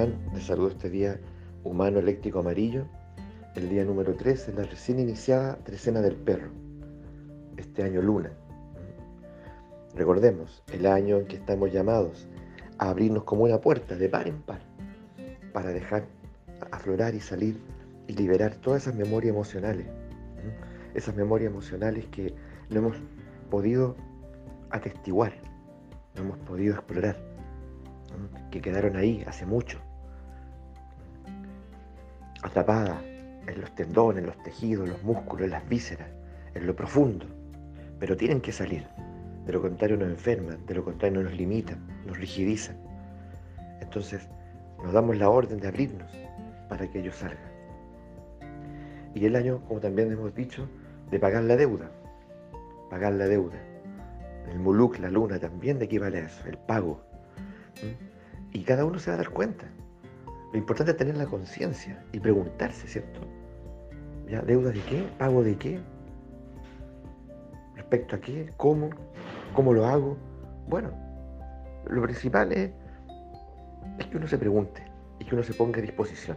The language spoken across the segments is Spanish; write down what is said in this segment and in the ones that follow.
están? Les saludo este día humano eléctrico amarillo, el día número 13, la recién iniciada trecena del perro, este año luna. Recordemos, el año en que estamos llamados a abrirnos como una puerta de par en par, para dejar aflorar y salir y liberar todas esas memorias emocionales, esas memorias emocionales que no hemos podido atestiguar, no hemos podido explorar que quedaron ahí hace mucho, atrapadas en los tendones, en los tejidos, en los músculos, en las vísceras, en lo profundo, pero tienen que salir. De lo contrario nos enferman, de lo contrario nos limitan, nos rigidizan. Entonces nos damos la orden de abrirnos para que ellos salgan. Y el año, como también hemos dicho, de pagar la deuda. Pagar la deuda. El muluk, la luna, también equivale a eso, el pago. Y cada uno se va a dar cuenta. Lo importante es tener la conciencia y preguntarse, ¿cierto? ¿Ya? ¿Deuda de qué? ¿Pago de qué? ¿Respecto a qué? ¿Cómo? ¿Cómo lo hago? Bueno, lo principal es, que uno se pregunte y que uno se ponga a disposición.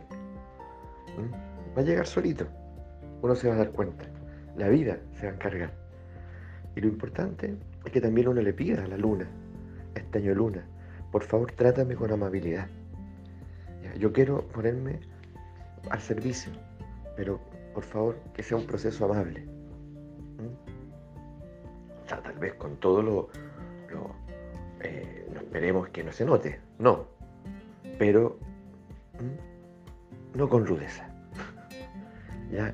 Va a llegar solito. Uno se va a dar cuenta. La vida se va a encargar. Y lo importante es que también uno le pida a la luna, este año luna, por favor trátame con amabilidad. Yo quiero ponerme al servicio, pero por favor que sea un proceso amable. O sea, tal vez con todo lo, eh, no esperemos que no se note, no, pero no con rudeza. ¿Ya?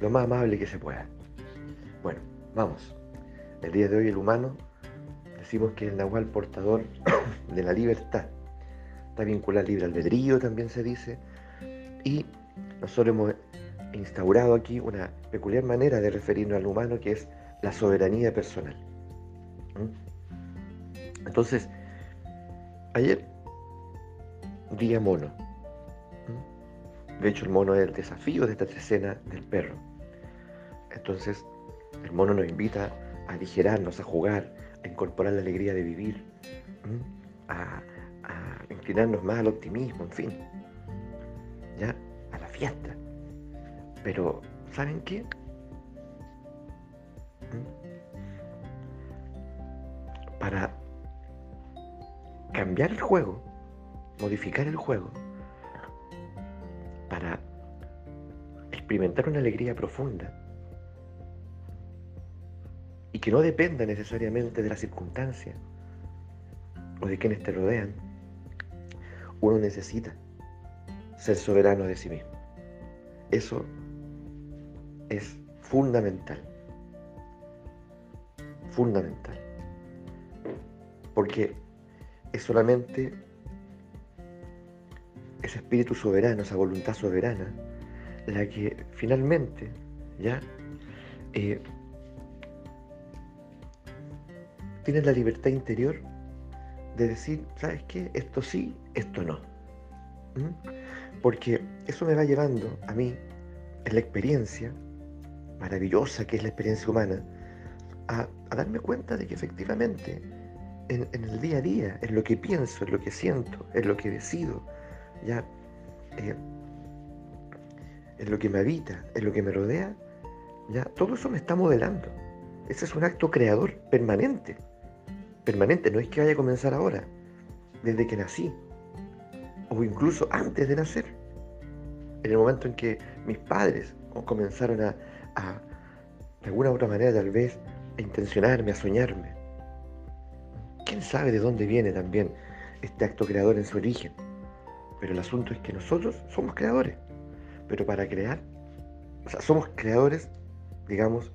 Lo más amable que se pueda. Bueno, vamos. El día de hoy el humano decimos que el nahual portador de la libertad está vinculado al libre albedrío, también se dice, y nosotros hemos instaurado aquí una peculiar manera de referirnos al humano que es la soberanía personal. ¿Mm? Entonces, ayer, día mono. ¿Mm? De hecho, el mono es el desafío de esta escena del perro. Entonces, el mono nos invita a aligerarnos, a jugar, a incorporar la alegría de vivir, a, inclinarnos más al optimismo, en fin, ya a la fiesta. Pero, ¿saben qué? Para cambiar el juego, modificar el juego, para experimentar una alegría profunda, y que no dependa necesariamente de la circunstancia o de quienes te rodean, uno necesita ser soberano de sí mismo. Eso es fundamental. Fundamental. Porque es solamente ese espíritu soberano, esa voluntad soberana, la que finalmente ya eh, la libertad interior de decir, ¿sabes qué? Esto sí, esto no. ¿Mm? Porque eso me va llevando a mí, en la experiencia maravillosa que es la experiencia humana, a, darme cuenta de que efectivamente en, el día a día, en lo que pienso, en lo que siento, en lo que decido, ya eh, en lo que me habita, en lo que me rodea, ya todo eso me está modelando. Ese es un acto creador permanente permanente, no es que vaya a comenzar ahora, desde que nací, o incluso antes de nacer, en el momento en que mis padres comenzaron a, de alguna u otra manera tal vez, a intencionarme, a soñarme. ¿Quién sabe de dónde viene también este acto creador en su origen? Pero el asunto es que nosotros somos creadores, pero para crear, o sea, somos creadores, digamos,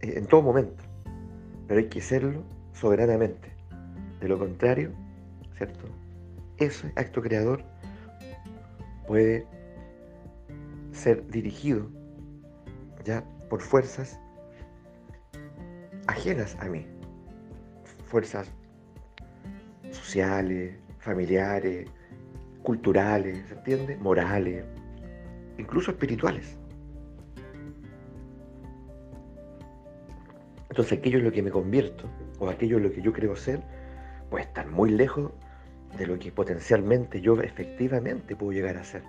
eh, en todo momento, pero hay que serlo soberanamente. De lo contrario, ¿cierto? Ese acto creador puede ser dirigido ya por fuerzas ajenas a mí, fuerzas sociales, familiares, culturales, ¿se entiende? Morales, incluso espirituales. Entonces aquello en lo que me convierto, o aquello lo que yo creo ser, puede estar muy lejos de lo que potencialmente yo efectivamente puedo llegar a ser.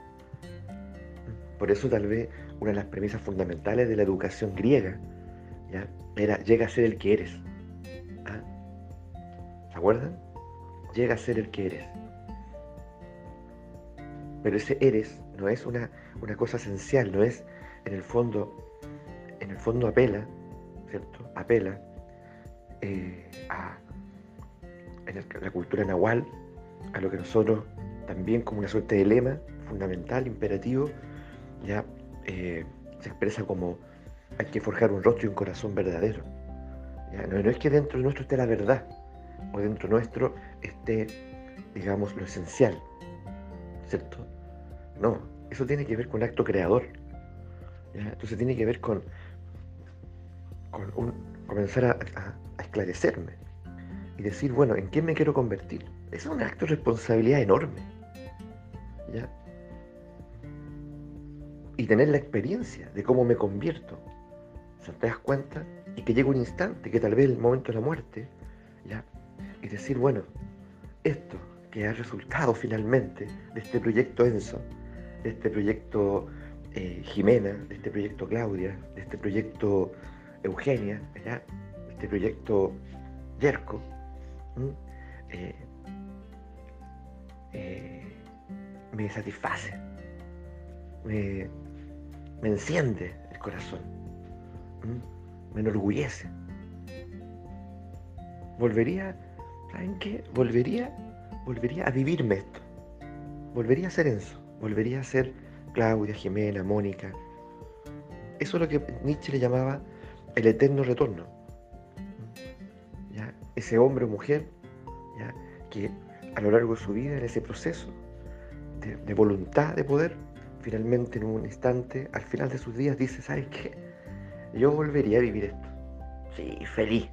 Por eso tal vez una de las premisas fundamentales de la educación griega ¿ya? era llega a ser el que eres. ¿Ah? ¿Se acuerdan? Llega a ser el que eres. Pero ese eres no es una, una cosa esencial, no es en el fondo, en el fondo apela, ¿cierto? Apela eh, a en la cultura nahual, a lo que nosotros también como una suerte de lema fundamental, imperativo, ya eh, se expresa como hay que forjar un rostro y un corazón verdadero. No, no, es que dentro de nuestro esté la verdad, o dentro nuestro esté, digamos, lo esencial, ¿cierto? No, eso tiene que ver con acto creador. Entonces tiene que ver con, con comenzar a esclarecerme y decir, bueno, ¿en quién me quiero convertir? Es un acto de responsabilidad enorme. ¿Ya? Y tener la experiencia de cómo me convierto. O te das cuenta y que llega un instante, que tal vez el momento de la muerte, ¿ya? Y decir, bueno, esto que ha resultado finalmente de este proyecto Enzo, de este proyecto eh, Jimena, de este proyecto Claudia, de este proyecto Eugenia, ¿ya? Este proyecto Yerko, eh, eh, me satisface, me, enciende el corazón, me enorgullece. Volvería, ¿saben qué? Volvería, volvería a vivirme esto. Volvería a ser Enzo, volvería a ser Claudia, Jimena, Mónica. Eso es lo que Nietzsche le llamaba el eterno retorno ese hombre o mujer que a lo largo de su vida, en ese proceso de, voluntad de poder, finalmente en un instante, al final de sus días, dice, ¿sabes qué? Yo volvería a vivir esto. Sí, feliz.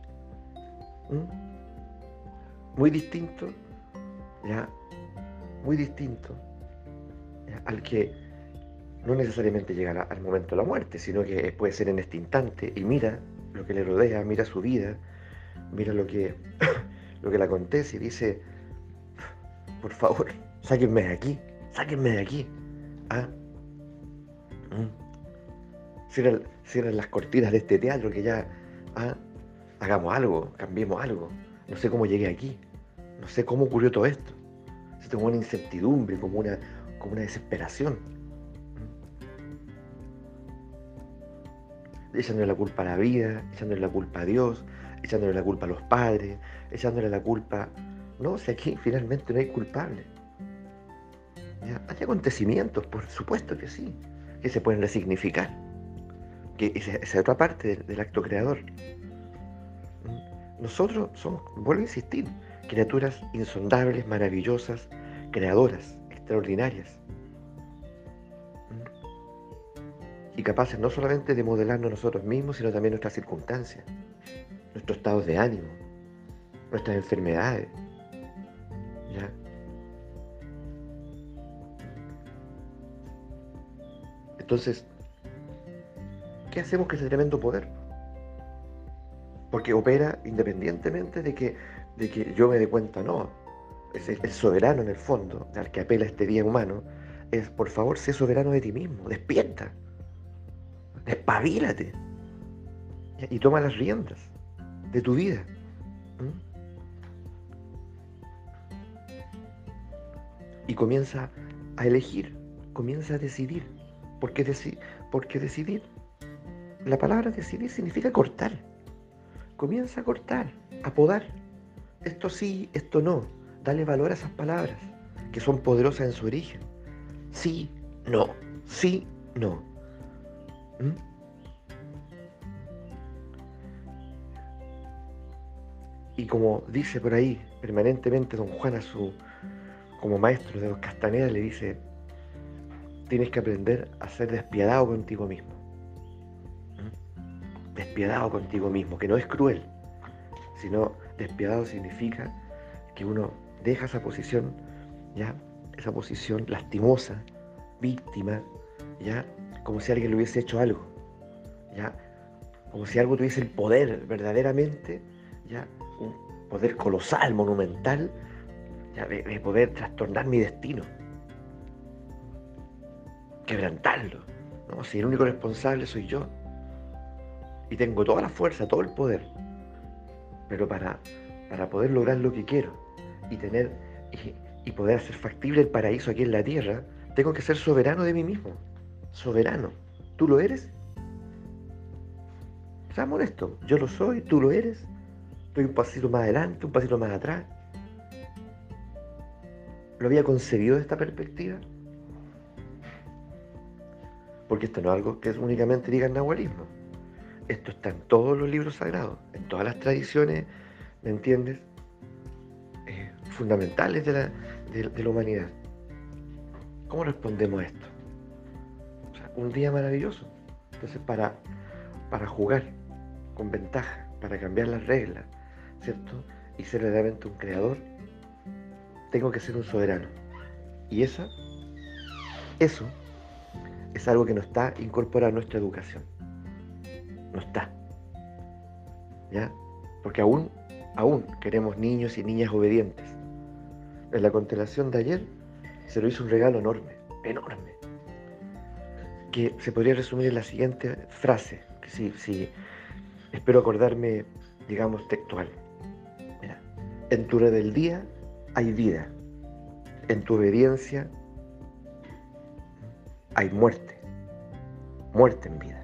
¿Mm? Muy distinto, ya, muy distinto al que no necesariamente llegará al momento de la muerte, sino que puede ser en este instante y mira lo que le rodea, mira su vida, mira lo que, lo que le acontece y dice, por favor, sáquenme de aquí, sáquenme de aquí. ¿Ah? ¿Mm? Cierran, las cortinas de este teatro que ya ¿ah? hagamos algo, cambiemos algo. No sé cómo llegué aquí, no sé cómo ocurrió todo esto. Se tengo una incertidumbre, como una, como una desesperación. ¿Mm? Echándole la culpa a la vida, echándole la culpa a Dios, echándole la culpa a los padres, echándole la culpa... No, si aquí finalmente no hay culpable. Hay acontecimientos, por supuesto que sí, que se pueden resignificar. Que esa, es otra parte del, acto creador. Nosotros somos, vuelvo a insistir, criaturas insondables, maravillosas, creadoras, extraordinarias. Y capaces no solamente de modelarnos nosotros mismos, sino también nuestras circunstancias nuestros estados de ánimo, nuestras enfermedades. Entonces, ¿qué hacemos con ese tremendo poder? Porque opera independientemente de que, de que yo me dé cuenta, no. Es el, soberano en el fondo, al que apela este día humano, es por favor, sé soberano de ti mismo, despierta, despabilate y toma las riendas de tu vida. Y comienza a elegir, comienza a decidir. ¿Por qué, Porque decidir? La palabra decidir significa cortar. Comienza a cortar, a podar. Esto sí, esto no. Dale valor a esas palabras, que son poderosas en su origen. Sí, no. Sí, no. Y como dice por ahí permanentemente don Juan a su, como maestro de los Castaneda, le dice, tienes que aprender a ser despiadado contigo mismo. Despiadado contigo mismo, que no es cruel, sino despiadado significa que uno deja esa posición, ya, esa posición lastimosa, víctima, ya, como si alguien le hubiese hecho algo, ya, como si algo tuviese el poder verdaderamente, ya, poder colosal, monumental, de, poder trastornar mi destino, quebrantarlo. ¿no? Si el único responsable soy yo y tengo toda la fuerza, todo el poder, pero para, para poder lograr lo que quiero y tener y, poder hacer factible el paraíso aquí en la tierra, tengo que ser soberano de mí mismo. Soberano. ¿Tú lo eres? Seamos honestos. Yo lo soy, tú lo eres. Estoy un pasito más adelante, un pasito más atrás. ¿Lo había concebido de esta perspectiva? Porque esto no es algo que únicamente diga el nahualismo. Esto está en todos los libros sagrados, en todas las tradiciones, ¿me entiendes? Eh, fundamentales de la, de, la, humanidad. ¿Cómo respondemos a esto? un día maravilloso. Entonces, para, para jugar con ventaja, para cambiar las reglas, Y ser realmente un creador, tengo que ser un soberano. Y eso, eso es algo que no está incorporado a nuestra educación no está. ¿Ya? Porque aún, aún queremos niños y niñas obedientes. En la constelación de ayer se lo hizo un regalo enorme, enorme, que se podría resumir en la siguiente frase, que si, espero acordarme, digamos, textual. En tu rebeldía hay vida, en tu obediencia hay muerte, muerte en vida.